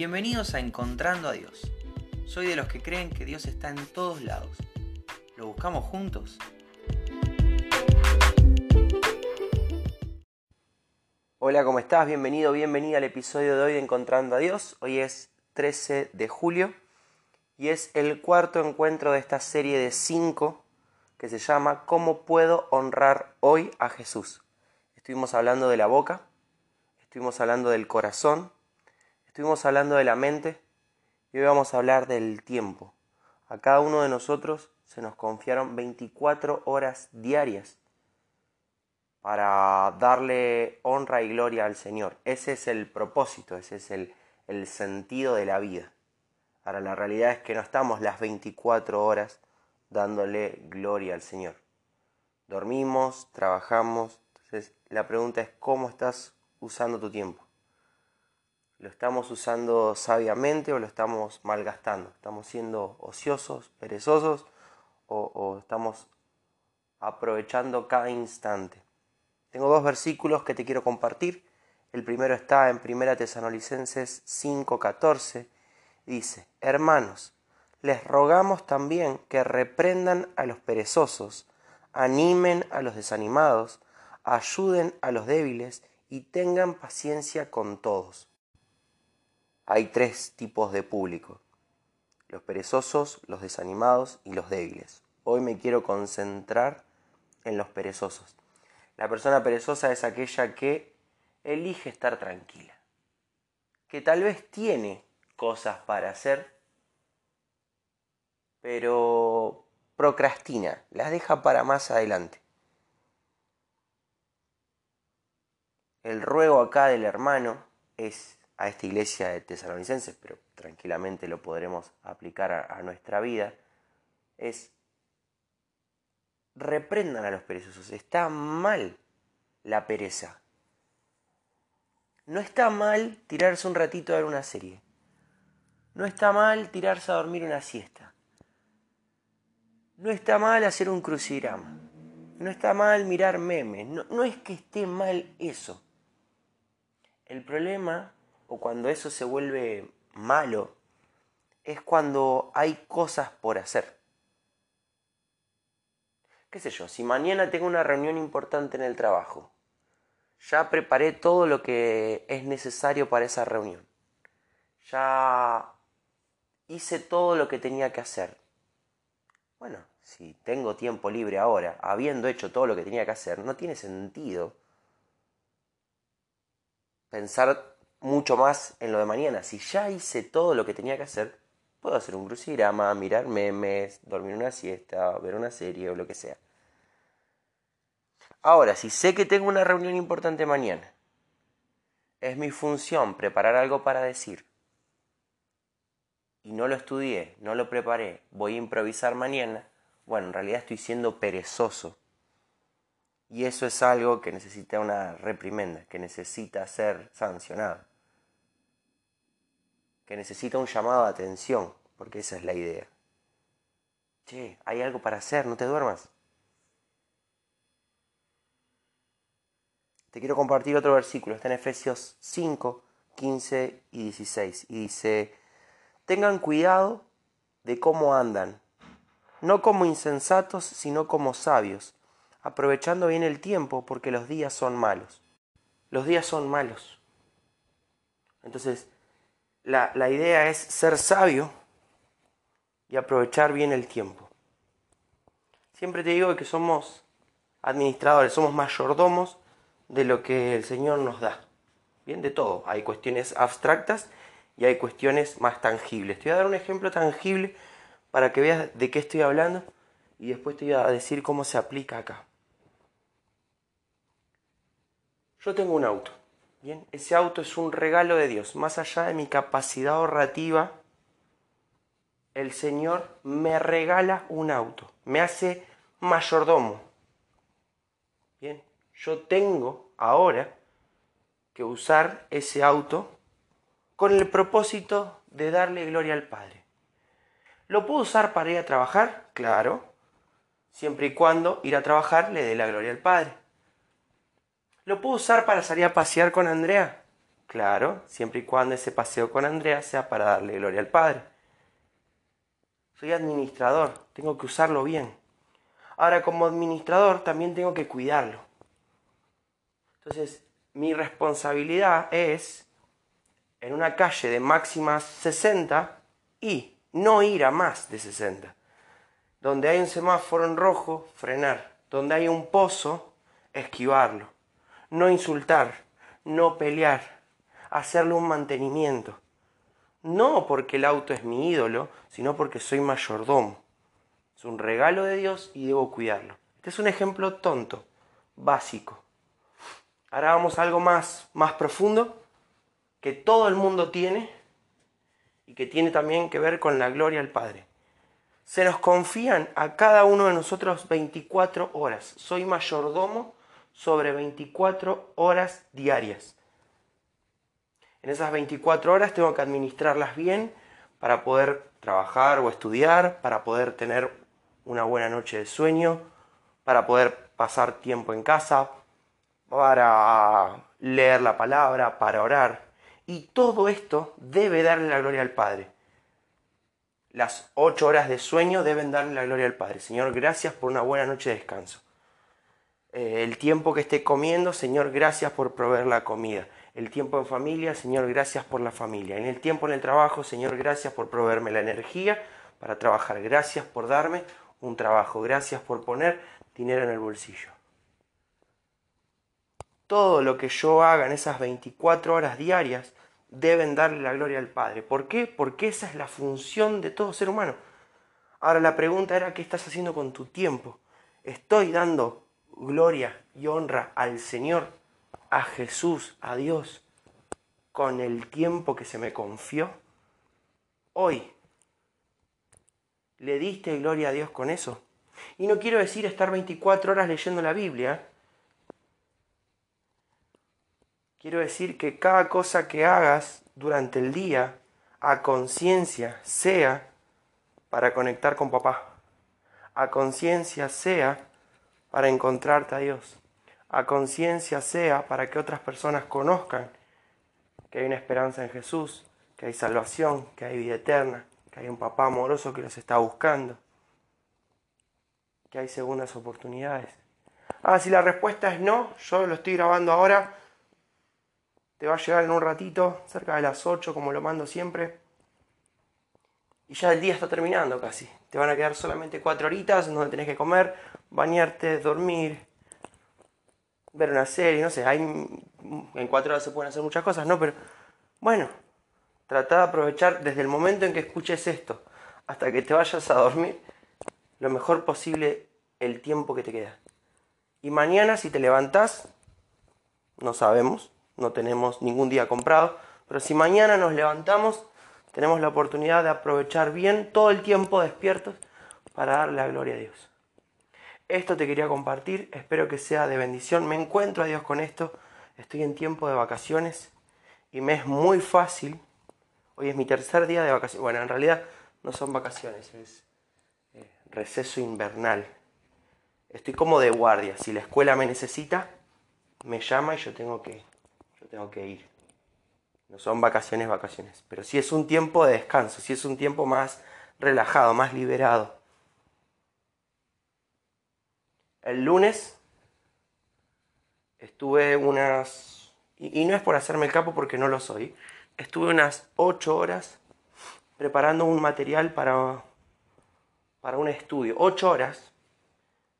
Bienvenidos a Encontrando a Dios. Soy de los que creen que Dios está en todos lados. ¿Lo buscamos juntos? Hola, ¿cómo estás? Bienvenido, bienvenida al episodio de hoy de Encontrando a Dios. Hoy es 13 de julio y es el cuarto encuentro de esta serie de cinco que se llama ¿Cómo puedo honrar hoy a Jesús? Estuvimos hablando de la boca, estuvimos hablando del corazón, Estuvimos hablando de la mente y hoy vamos a hablar del tiempo. A cada uno de nosotros se nos confiaron 24 horas diarias para darle honra y gloria al Señor. Ese es el propósito, ese es el, el sentido de la vida. Ahora, la realidad es que no estamos las 24 horas dándole gloria al Señor. Dormimos, trabajamos. Entonces, la pregunta es, ¿cómo estás usando tu tiempo? ¿Lo estamos usando sabiamente o lo estamos malgastando? ¿Estamos siendo ociosos, perezosos o, estamos aprovechando cada instante? Tengo dos versículos que te quiero compartir. El primero está en 1 Tesanolicenses 5:14. Dice, hermanos, les rogamos también que reprendan a los perezosos, animen a los desanimados, ayuden a los débiles y tengan paciencia con todos hay tres tipos de público, los perezosos, los desanimados y los débiles. Hoy me quiero concentrar en los perezosos. La persona perezosa es aquella que elige estar tranquila, que tal vez tiene cosas para hacer, pero procrastina, las deja para más adelante. El ruego acá del hermano es a esta iglesia de tesalonicenses, pero tranquilamente lo podremos aplicar a, nuestra vida, es reprendan a los perezosos. Está mal la pereza. No está mal tirarse un ratito a ver una serie. No está mal tirarse a dormir una siesta. No está mal hacer un crucigrama. No está mal mirar memes. No, no es que esté mal eso. El problema o cuando eso se vuelve malo es cuando hay cosas por hacer. ¿Qué sé yo? Si mañana tengo una reunión importante en el trabajo, ya preparé todo lo que es necesario para esa reunión. Ya hice todo lo que tenía que hacer. Bueno, si tengo tiempo libre ahora, habiendo hecho todo lo que tenía que hacer, no tiene sentido pensar mucho más en lo de mañana. Si ya hice todo lo que tenía que hacer, puedo hacer un crucigrama, mirar memes, dormir una siesta, ver una serie o lo que sea. Ahora, si sé que tengo una reunión importante mañana, es mi función preparar algo para decir, y no lo estudié, no lo preparé, voy a improvisar mañana, bueno, en realidad estoy siendo perezoso y eso es algo que necesita una reprimenda, que necesita ser sancionado, que necesita un llamado de atención, porque esa es la idea. Che, hay algo para hacer, no te duermas. Te quiero compartir otro versículo, está en Efesios 5, 15 y 16, y dice, tengan cuidado de cómo andan, no como insensatos, sino como sabios aprovechando bien el tiempo porque los días son malos. Los días son malos. Entonces, la, idea es ser sabio y aprovechar bien el tiempo. Siempre te digo que somos administradores, somos mayordomos de lo que el Señor nos da. Bien, de todo. Hay cuestiones abstractas y hay cuestiones más tangibles. Te voy a dar un ejemplo tangible para que veas de qué estoy hablando y después te voy a decir cómo se aplica acá. Yo tengo un auto. Bien, ese auto es un regalo de Dios. Más allá de mi capacidad ahorrativa, el Señor me regala un auto. Me hace mayordomo. Bien, yo tengo ahora que usar ese auto con el propósito de darle gloria al Padre. ¿Lo puedo usar para ir a trabajar? Claro, siempre y cuando ir a trabajar le dé la gloria al Padre. ¿Lo puedo usar para salir a pasear con Andrea? Claro, siempre y cuando ese paseo con Andrea sea para darle gloria al Padre. Soy administrador, tengo que usarlo bien. Ahora, como administrador, también tengo que cuidarlo. Entonces, mi responsabilidad es, en una calle de máximas 60, y no ir a más de 60. Donde hay un semáforo en rojo, frenar. Donde hay un pozo, esquivarlo. No insultar, no pelear, hacerle un mantenimiento. No porque el auto es mi ídolo, sino porque soy mayordomo. Es un regalo de Dios y debo cuidarlo. Este es un ejemplo tonto, básico. Ahora vamos a algo más, más profundo que todo el mundo tiene y que tiene también que ver con la gloria al Padre. Se nos confían a cada uno de nosotros 24 horas. Soy mayordomo sobre 24 horas diarias. En esas 24 horas tengo que administrarlas bien para poder trabajar o estudiar, para poder tener una buena noche de sueño, para poder pasar tiempo en casa, para leer la palabra, para orar. Y todo esto debe darle la gloria al Padre. Las ocho horas de sueño deben darle la gloria al Padre. Señor, gracias por una buena noche de descanso. Eh, el tiempo que esté comiendo, Señor, gracias por proveer la comida. El tiempo en familia, Señor, gracias por la familia. En el tiempo en el trabajo, Señor, gracias por proveerme la energía para trabajar. Gracias por darme un trabajo. Gracias por poner dinero en el bolsillo. Todo lo que yo haga en esas 24 horas diarias deben darle la gloria al Padre. ¿Por qué? Porque esa es la función de todo ser humano. Ahora la pregunta era, ¿qué estás haciendo con tu tiempo? ¿Estoy dando gloria y honra al Señor, a Jesús, a Dios, con el tiempo que se me confió? Hoy, ¿le diste gloria a Dios con eso? Y no quiero decir estar 24 horas leyendo la Biblia. Quiero decir que cada cosa que hagas durante el día, a conciencia, sea para conectar con papá. A conciencia sea para encontrarte a Dios. A conciencia sea para que otras personas conozcan que hay una esperanza en Jesús, que hay salvación, que hay vida eterna, que hay un papá amoroso que los está buscando, que hay segundas oportunidades. Ah, si la respuesta es no, yo lo estoy grabando ahora, te va a llegar en un ratito, cerca de las 8 como lo mando siempre. Y ya el día está terminando casi. Te van a quedar solamente 4 horitas donde tenés que comer, bañarte, dormir, ver una serie, no sé, hay, en 4 horas se pueden hacer muchas cosas, ¿no? Pero bueno, trata de aprovechar desde el momento en que escuches esto hasta que te vayas a dormir lo mejor posible el tiempo que te queda. Y mañana si te levantás, no sabemos, no tenemos ningún día comprado, pero si mañana nos levantamos, tenemos la oportunidad de aprovechar bien todo el tiempo despiertos para darle la gloria a Dios. Esto te quería compartir, espero que sea de bendición. Me encuentro a Dios con esto, estoy en tiempo de vacaciones y me es muy fácil. Hoy es mi tercer día de vacaciones. Bueno, en realidad no son vacaciones, es eh, receso invernal. Estoy como de guardia. Si la escuela me necesita, me llama y yo tengo que, yo tengo que ir. No son vacaciones, vacaciones. Pero sí es un tiempo de descanso, sí es un tiempo más relajado, más liberado. El lunes estuve unas, y, no es por hacerme el capo porque no lo soy, estuve unas 8 horas preparando un material para, para un estudio. 8 horas,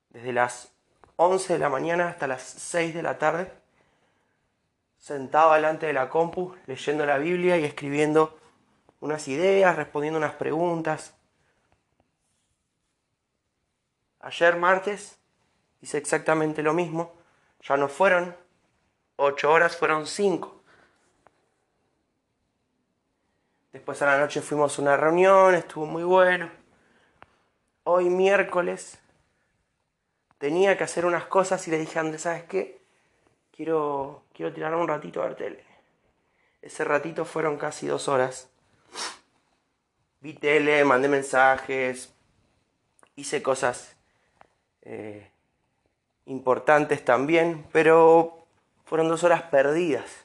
desde las 11 de la mañana hasta las 6 de la tarde, sentado delante de la compu, leyendo la Biblia y escribiendo unas ideas, respondiendo unas preguntas. Ayer martes hice exactamente lo mismo. Ya no fueron ocho horas, fueron cinco. Después a la noche fuimos a una reunión, estuvo muy bueno. Hoy miércoles tenía que hacer unas cosas y le dije a Andrés, ¿sabes qué? Quiero, quiero tirar un ratito a ver tele. Ese ratito fueron casi dos horas. Vi tele, mandé mensajes, hice cosas eh, importantes también, pero fueron dos horas perdidas.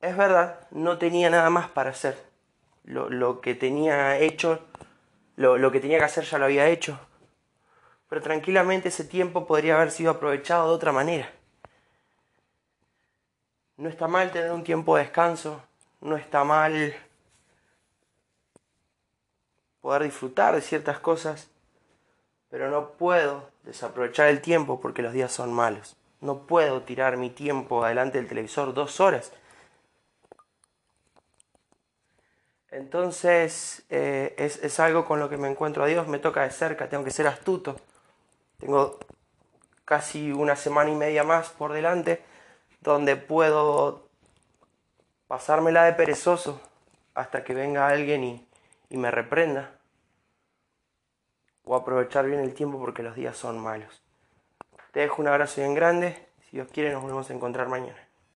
es verdad, no tenía nada más para hacer. Lo, que tenía hecho, lo, lo que tenía que hacer ya lo había hecho. Pero tranquilamente ese tiempo podría haber sido aprovechado de otra manera. No está mal tener un tiempo de descanso, no está mal poder disfrutar de ciertas cosas, pero no puedo desaprovechar el tiempo porque los días son malos. No puedo tirar mi tiempo adelante del televisor dos horas. Entonces eh, es, es algo con lo que me encuentro a Dios, me toca de cerca, tengo que ser astuto. Tengo casi una semana y media más por delante donde puedo pasármela de perezoso hasta que venga alguien y, y me reprenda. O aprovechar bien el tiempo porque los días son malos. Te dejo un abrazo bien grande. Si Dios quiere, nos volvemos a encontrar mañana.